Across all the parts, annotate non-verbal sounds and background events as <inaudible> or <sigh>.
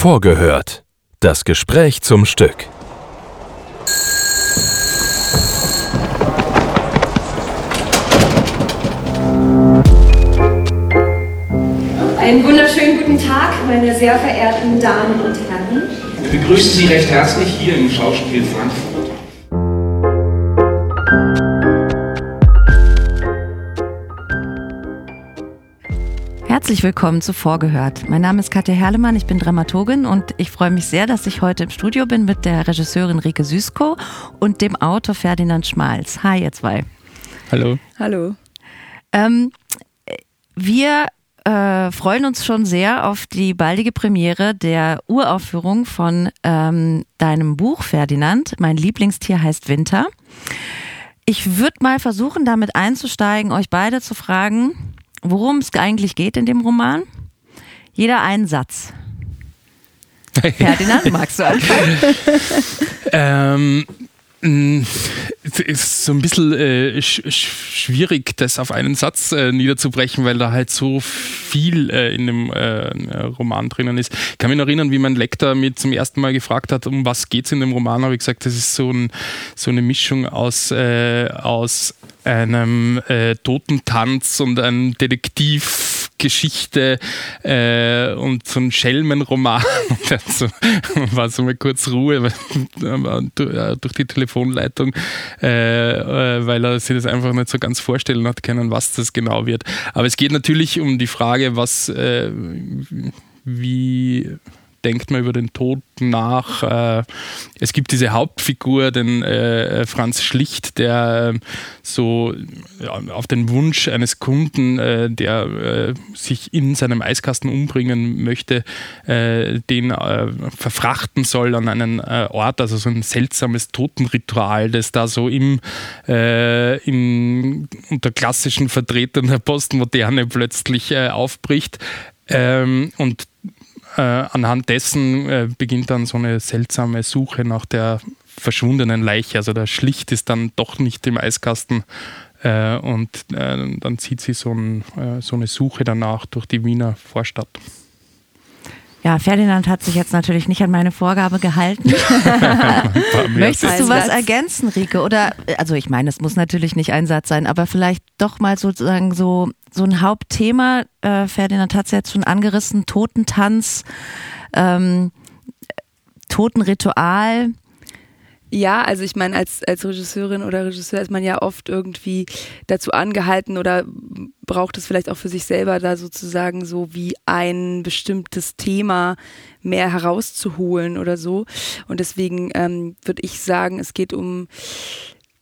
Vorgehört. Das Gespräch zum Stück. Einen wunderschönen guten Tag, meine sehr verehrten Damen und Herren. Wir begrüßen Sie recht herzlich hier im Schauspiel Frankfurt. Herzlich willkommen zu Vorgehört. Mein Name ist Katja Herlemann, ich bin Dramaturgin und ich freue mich sehr, dass ich heute im Studio bin mit der Regisseurin Rike Süßko und dem Autor Ferdinand Schmalz. Hi, ihr zwei. Hallo. Hallo. Ähm, wir äh, freuen uns schon sehr auf die baldige Premiere der Uraufführung von ähm, deinem Buch, Ferdinand. Mein Lieblingstier heißt Winter. Ich würde mal versuchen, damit einzusteigen, euch beide zu fragen, worum es eigentlich geht in dem Roman. Jeder einen Satz. <laughs> Ferdinand, magst du anfangen? ähm, es ist so ein bisschen äh, sch schwierig, das auf einen Satz äh, niederzubrechen, weil da halt so viel äh, in dem äh, Roman drinnen ist. Ich kann mich erinnern, wie mein Lektor mir zum ersten Mal gefragt hat, um was geht es in dem Roman, habe ich gesagt, das ist so, ein, so eine Mischung aus, äh, aus einem äh, Totentanz und einem Detektivgeschichte äh, und so ein Schelmenroman. <laughs> So, war so mal kurz Ruhe durch die Telefonleitung, äh, äh, weil er sich das einfach nicht so ganz vorstellen hat können, was das genau wird. Aber es geht natürlich um die Frage, was, äh, wie denkt man über den Tod nach. Äh, es gibt diese Hauptfigur, den äh, Franz Schlicht, der äh, so auf den Wunsch eines Kunden, der sich in seinem Eiskasten umbringen möchte, den verfrachten soll an einen Ort, also so ein seltsames Totenritual, das da so im, im unter klassischen Vertretern der Postmoderne plötzlich aufbricht. Ähm, und äh, anhand dessen äh, beginnt dann so eine seltsame Suche nach der verschwundenen Leiche. Also der Schlicht ist dann doch nicht im Eiskasten äh, und äh, dann zieht sie so, ein, äh, so, eine Suche danach durch die Wiener Vorstadt. Ja, Ferdinand hat sich jetzt natürlich nicht an meine Vorgabe gehalten. <laughs> Möchtest du was ergänzen, Rike? Oder, also ich meine, es muss natürlich nicht ein Satz sein, aber vielleicht doch mal sozusagen so so ein Hauptthema. Äh, Ferdinand hat es jetzt schon angerissen: Totentanz, ähm, Totenritual. Ja, also ich meine, als, als Regisseurin oder Regisseur ist man ja oft irgendwie dazu angehalten oder braucht es vielleicht auch für sich selber da sozusagen so wie ein bestimmtes Thema mehr herauszuholen oder so. Und deswegen ähm, würde ich sagen, es geht um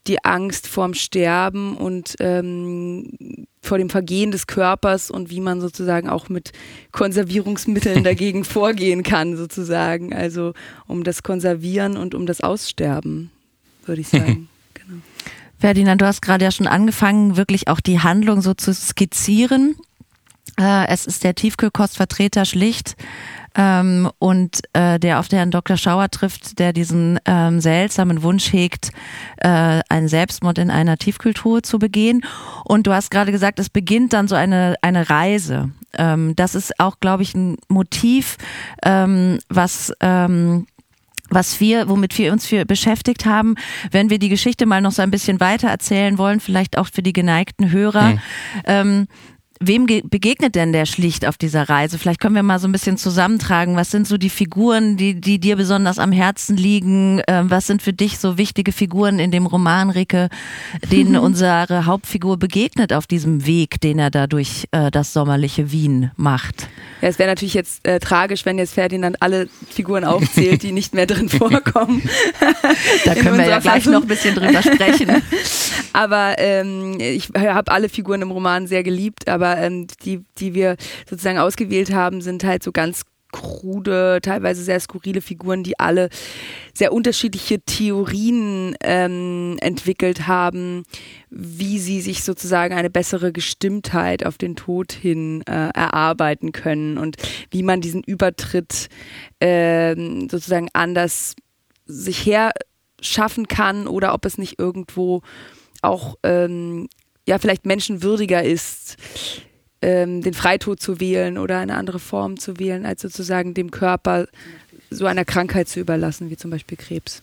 die Angst vorm Sterben und ähm, vor dem Vergehen des Körpers und wie man sozusagen auch mit Konservierungsmitteln <laughs> dagegen vorgehen kann, sozusagen. Also um das Konservieren und um das Aussterben, würde ich sagen. <laughs> genau. Ferdinand, du hast gerade ja schon angefangen, wirklich auch die Handlung so zu skizzieren. Äh, es ist der Tiefkühlkostvertreter schlicht ähm, und äh, der auf Herrn Dr. Schauer trifft, der diesen ähm, seltsamen Wunsch hegt, äh, einen Selbstmord in einer Tiefkühltruhe zu begehen. Und du hast gerade gesagt, es beginnt dann so eine, eine Reise. Ähm, das ist auch, glaube ich, ein Motiv, ähm, was ähm, was wir, womit wir uns für beschäftigt haben, wenn wir die Geschichte mal noch so ein bisschen weiter erzählen wollen, vielleicht auch für die geneigten Hörer. Mhm. Ähm, Wem begegnet denn der schlicht auf dieser Reise? Vielleicht können wir mal so ein bisschen zusammentragen. Was sind so die Figuren, die, die dir besonders am Herzen liegen? Ähm, was sind für dich so wichtige Figuren in dem Roman, Rike, denen unsere Hauptfigur begegnet auf diesem Weg, den er da durch äh, das sommerliche Wien macht? Ja, es wäre natürlich jetzt äh, tragisch, wenn jetzt Ferdinand alle Figuren aufzählt, die nicht mehr drin <laughs> vorkommen. da können wir ja gleich Fassung. noch ein bisschen drüber sprechen. <laughs> aber ähm, ich habe alle Figuren im Roman sehr geliebt, aber aber ähm, die, die wir sozusagen ausgewählt haben, sind halt so ganz krude, teilweise sehr skurrile Figuren, die alle sehr unterschiedliche Theorien ähm, entwickelt haben, wie sie sich sozusagen eine bessere Gestimmtheit auf den Tod hin äh, erarbeiten können und wie man diesen Übertritt äh, sozusagen anders sich herschaffen kann oder ob es nicht irgendwo auch ähm, ja vielleicht menschenwürdiger ist, ähm, den Freitod zu wählen oder eine andere Form zu wählen, als sozusagen dem Körper so einer Krankheit zu überlassen, wie zum Beispiel Krebs.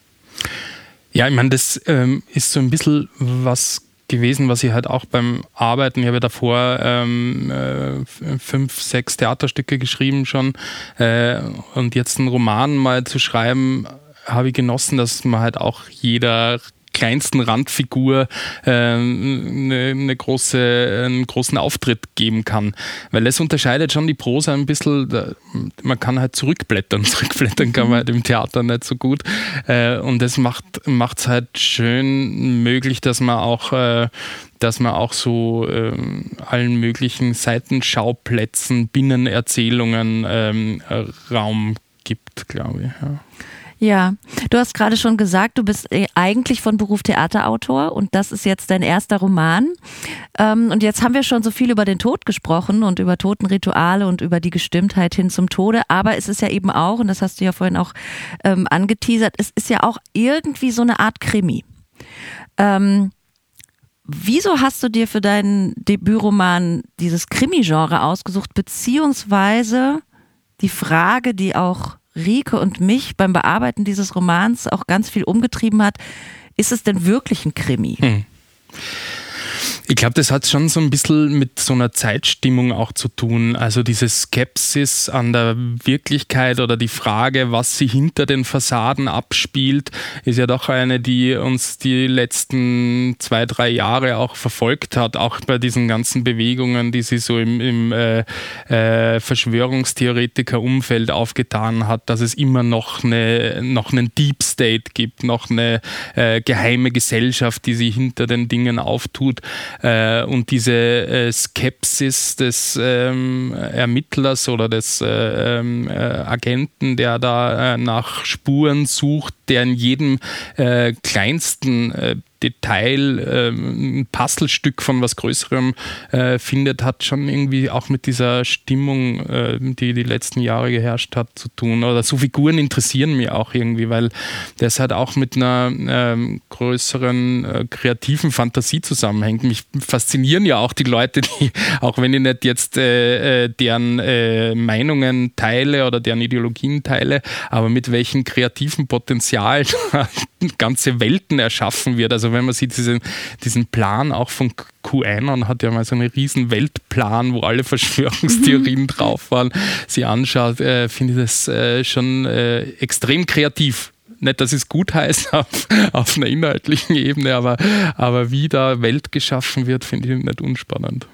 Ja, ich meine, das ähm, ist so ein bisschen was gewesen, was ich halt auch beim Arbeiten, ich habe ja davor ähm, äh, fünf, sechs Theaterstücke geschrieben schon äh, und jetzt einen Roman mal zu schreiben, habe ich genossen, dass man halt auch jeder kleinsten Randfigur äh, eine, eine große, einen großen Auftritt geben kann. Weil es unterscheidet schon die Prosa ein bisschen, man kann halt zurückblättern. <laughs> Zurückblättern kann man halt im Theater nicht so gut. Äh, und das macht es halt schön möglich, dass man auch äh, dass man auch so ähm, allen möglichen Seitenschauplätzen, Binnenerzählungen ähm, Raum gibt, glaube ich. Ja. Ja, du hast gerade schon gesagt, du bist äh, eigentlich von Beruf Theaterautor und das ist jetzt dein erster Roman. Ähm, und jetzt haben wir schon so viel über den Tod gesprochen und über Totenrituale und über die Gestimmtheit hin zum Tode. Aber es ist ja eben auch, und das hast du ja vorhin auch ähm, angeteasert, es ist ja auch irgendwie so eine Art Krimi. Ähm, wieso hast du dir für deinen Debütroman dieses Krimi-Genre ausgesucht, beziehungsweise die Frage, die auch Rike und mich beim Bearbeiten dieses Romans auch ganz viel umgetrieben hat. Ist es denn wirklich ein Krimi? Hm. Ich glaube, das hat schon so ein bisschen mit so einer Zeitstimmung auch zu tun. Also diese Skepsis an der Wirklichkeit oder die Frage, was sie hinter den Fassaden abspielt, ist ja doch eine, die uns die letzten zwei, drei Jahre auch verfolgt hat, auch bei diesen ganzen Bewegungen, die sie so im, im äh, äh, Verschwörungstheoretiker-Umfeld aufgetan hat, dass es immer noch, eine, noch einen Deep State gibt, noch eine äh, geheime Gesellschaft, die sich hinter den Dingen auftut. Äh, und diese äh, Skepsis des ähm, Ermittlers oder des äh, ähm, äh Agenten, der da äh, nach Spuren sucht, der in jedem kleinsten Detail, ähm, ein Puzzlestück von was Größerem äh, findet, hat schon irgendwie auch mit dieser Stimmung, äh, die die letzten Jahre geherrscht hat, zu tun. Oder so Figuren interessieren mich auch irgendwie, weil das halt auch mit einer ähm, größeren äh, kreativen Fantasie zusammenhängt. Mich faszinieren ja auch die Leute, <laughs> die, auch wenn ich nicht jetzt äh, äh, deren äh, Meinungen teile oder deren Ideologien teile, aber mit welchem kreativen Potenzial <laughs> ganze Welten erschaffen wird. Also wenn man sieht, diesen, diesen Plan auch von QAnon hat ja mal so einen riesen Weltplan, wo alle <laughs> Verschwörungstheorien mhm. drauf waren, sie anschaut, äh, finde ich das äh, schon äh, extrem kreativ nicht, dass es gut heißt <laughs> auf, auf einer inhaltlichen Ebene, aber, aber wie da Welt geschaffen wird, finde ich nicht unspannend.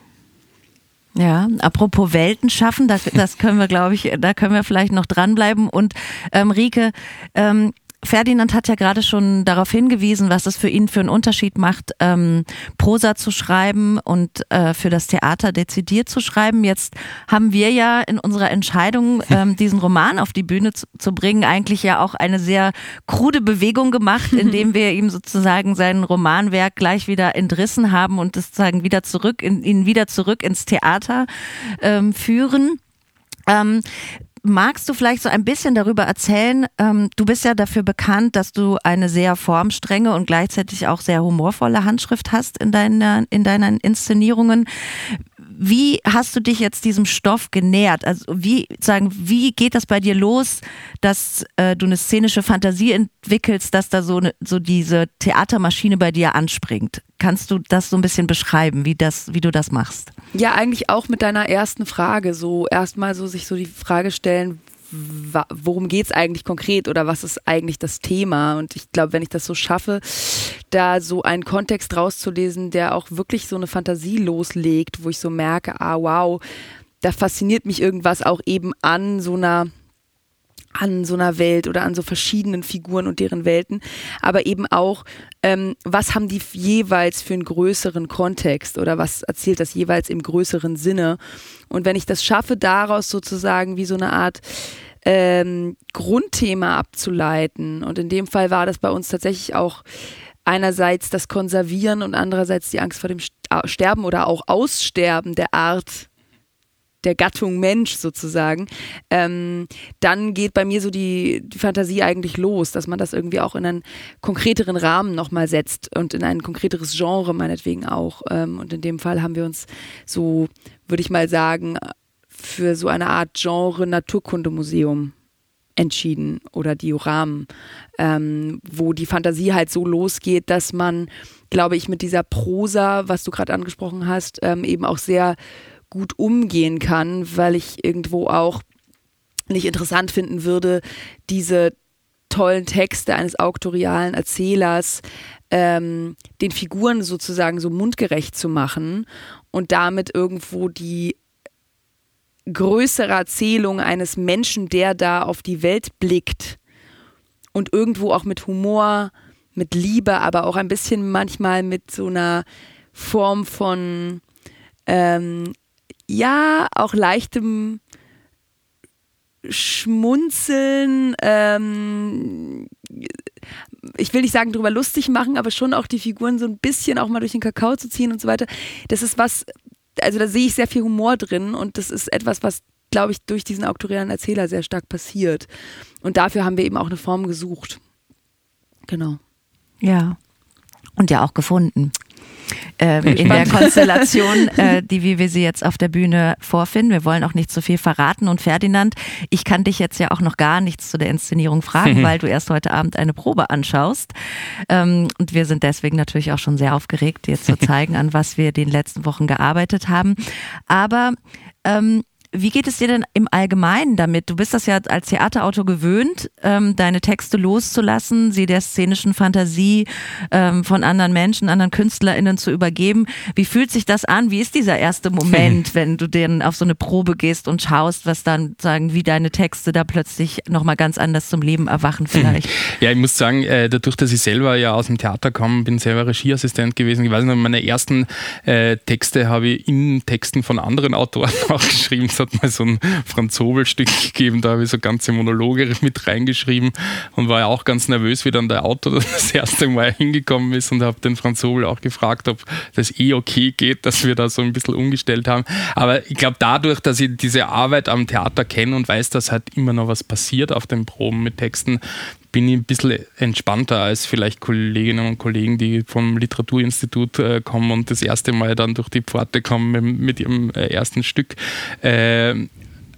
Ja, apropos Welten schaffen, das, das können wir, glaube ich, da können wir vielleicht noch dranbleiben. Und ähm, Rike, ähm, Ferdinand hat ja gerade schon darauf hingewiesen, was es für ihn für einen Unterschied macht, ähm, Prosa zu schreiben und äh, für das Theater dezidiert zu schreiben. Jetzt haben wir ja in unserer Entscheidung, <laughs> ähm, diesen Roman auf die Bühne zu, zu, bringen, eigentlich ja auch eine sehr krude Bewegung gemacht, <laughs> indem wir ihm sozusagen sein Romanwerk gleich wieder entrissen haben und es sozusagen wieder zurück, in, ihn wieder zurück ins Theater ähm, führen. Ähm, magst du vielleicht so ein bisschen darüber erzählen? Ähm, du bist ja dafür bekannt, dass du eine sehr formstrenge und gleichzeitig auch sehr humorvolle Handschrift hast in, deiner, in deinen Inszenierungen. Wie hast du dich jetzt diesem Stoff genähert? Also wie sagen, wie geht das bei dir los, dass äh, du eine szenische Fantasie entwickelst, dass da so, eine, so diese Theatermaschine bei dir anspringt? Kannst du das so ein bisschen beschreiben, wie das, wie du das machst? Ja, eigentlich auch mit deiner ersten Frage. So erstmal so sich so die Frage stellen, worum geht es eigentlich konkret oder was ist eigentlich das Thema? Und ich glaube, wenn ich das so schaffe, da so einen Kontext rauszulesen, der auch wirklich so eine Fantasie loslegt, wo ich so merke, ah wow, da fasziniert mich irgendwas auch eben an so einer an so einer Welt oder an so verschiedenen Figuren und deren Welten, aber eben auch, ähm, was haben die jeweils für einen größeren Kontext oder was erzählt das jeweils im größeren Sinne. Und wenn ich das schaffe, daraus sozusagen wie so eine Art ähm, Grundthema abzuleiten, und in dem Fall war das bei uns tatsächlich auch einerseits das Konservieren und andererseits die Angst vor dem Sterben oder auch Aussterben der Art der Gattung Mensch sozusagen, ähm, dann geht bei mir so die, die Fantasie eigentlich los, dass man das irgendwie auch in einen konkreteren Rahmen nochmal setzt und in ein konkreteres Genre meinetwegen auch. Ähm, und in dem Fall haben wir uns so, würde ich mal sagen, für so eine Art Genre Naturkundemuseum entschieden oder Dioramen, ähm, wo die Fantasie halt so losgeht, dass man, glaube ich, mit dieser Prosa, was du gerade angesprochen hast, ähm, eben auch sehr gut umgehen kann, weil ich irgendwo auch nicht interessant finden würde, diese tollen Texte eines auktorialen Erzählers ähm, den Figuren sozusagen so mundgerecht zu machen und damit irgendwo die größere Erzählung eines Menschen, der da auf die Welt blickt und irgendwo auch mit Humor, mit Liebe, aber auch ein bisschen manchmal mit so einer Form von ähm, ja, auch leichtem Schmunzeln, ähm, ich will nicht sagen, darüber lustig machen, aber schon auch die Figuren so ein bisschen auch mal durch den Kakao zu ziehen und so weiter. Das ist was, also da sehe ich sehr viel Humor drin und das ist etwas, was, glaube ich, durch diesen auktorialen Erzähler sehr stark passiert. Und dafür haben wir eben auch eine Form gesucht. Genau. Ja. Und ja auch gefunden äh, in der Konstellation, <laughs> äh, die wie wir sie jetzt auf der Bühne vorfinden. Wir wollen auch nicht zu viel verraten. Und Ferdinand, ich kann dich jetzt ja auch noch gar nichts zu der Inszenierung fragen, <laughs> weil du erst heute Abend eine Probe anschaust. Ähm, und wir sind deswegen natürlich auch schon sehr aufgeregt, dir zu <laughs> zeigen, an was wir den letzten Wochen gearbeitet haben. Aber ähm, wie geht es dir denn im Allgemeinen damit? Du bist das ja als Theaterautor gewöhnt, ähm, deine Texte loszulassen, sie der szenischen Fantasie ähm, von anderen Menschen, anderen KünstlerInnen zu übergeben. Wie fühlt sich das an? Wie ist dieser erste Moment, <laughs> wenn du denn auf so eine Probe gehst und schaust, was dann sagen, wie deine Texte da plötzlich nochmal ganz anders zum Leben erwachen vielleicht? <laughs> Ja, ich muss sagen, äh, dadurch, dass ich selber ja aus dem Theater komme, bin selber Regieassistent gewesen. Ich weiß noch, meine ersten äh, Texte habe ich in Texten von anderen Autoren <laughs> auch geschrieben es hat mal so ein Franz Hobel-Stück <laughs> gegeben, da habe ich so ganze Monologe mit reingeschrieben und war ja auch ganz nervös, wie dann der Autor <laughs> das erste Mal hingekommen ist und habe den Franz Hobel auch gefragt, ob das eh okay geht, dass wir da so ein bisschen umgestellt haben. Aber ich glaube, dadurch, dass ich diese Arbeit am Theater kenne und weiß, dass halt immer noch was passiert auf den Proben mit Texten, bin ich ein bisschen entspannter als vielleicht Kolleginnen und Kollegen, die vom Literaturinstitut äh, kommen und das erste Mal dann durch die Pforte kommen mit, mit ihrem äh, ersten Stück. Äh,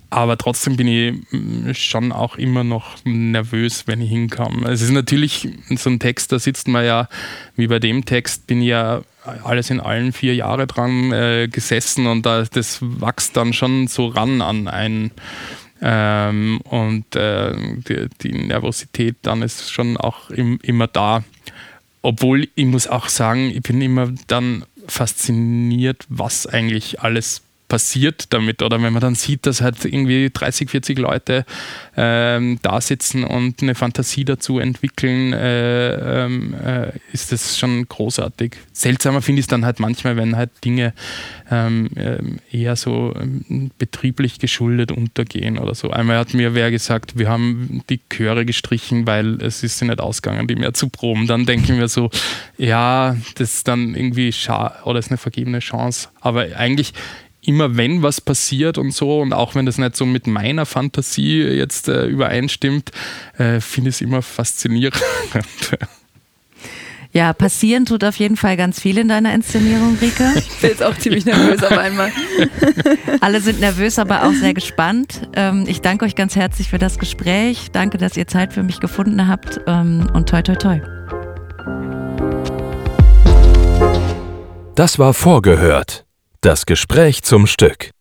aber trotzdem bin ich mm, schon auch immer noch nervös, wenn ich hinkomme. Es ist natürlich so ein Text, da sitzt man ja, wie bei dem Text, bin ich ja alles in allen vier Jahre dran äh, gesessen und da, das wächst dann schon so ran an einen ähm, und äh, die, die, Nervosität dann ist schon auch im, immer da. Obwohl ich muss auch sagen, ich bin immer dann fasziniert, was eigentlich alles passiert damit. Oder wenn man dann sieht, dass halt irgendwie 30, 40 Leute ähm, da sitzen und eine Fantasie dazu entwickeln, äh, ähm, äh, ist das schon großartig. Seltsamer finde ich es dann halt manchmal, wenn halt Dinge ähm, ähm eher so ähm, betrieblich geschuldet untergehen oder so. Einmal hat mir wer gesagt, wir haben die Chöre gestrichen, weil es ist nicht ausgegangen, die mehr zu proben. Dann denke ich mir so, ja, das ist dann irgendwie schade oder ist eine vergebene Chance. Aber eigentlich immer wenn was passiert und so, und auch wenn das nicht so mit meiner Fantasie jetzt äh, übereinstimmt, äh, finde ich es immer faszinierend. Ja, passieren tut auf jeden Fall ganz viel in deiner Inszenierung, Rike. <laughs> Ich bin jetzt auch ziemlich nervös auf einmal. <laughs> Alle sind nervös, aber auch sehr gespannt. Ähm, ich danke euch ganz herzlich für das Gespräch. Danke, dass ihr Zeit für mich gefunden habt ähm, und toi, toi, toi. Das war vorgehört. Das Gespräch zum Stück.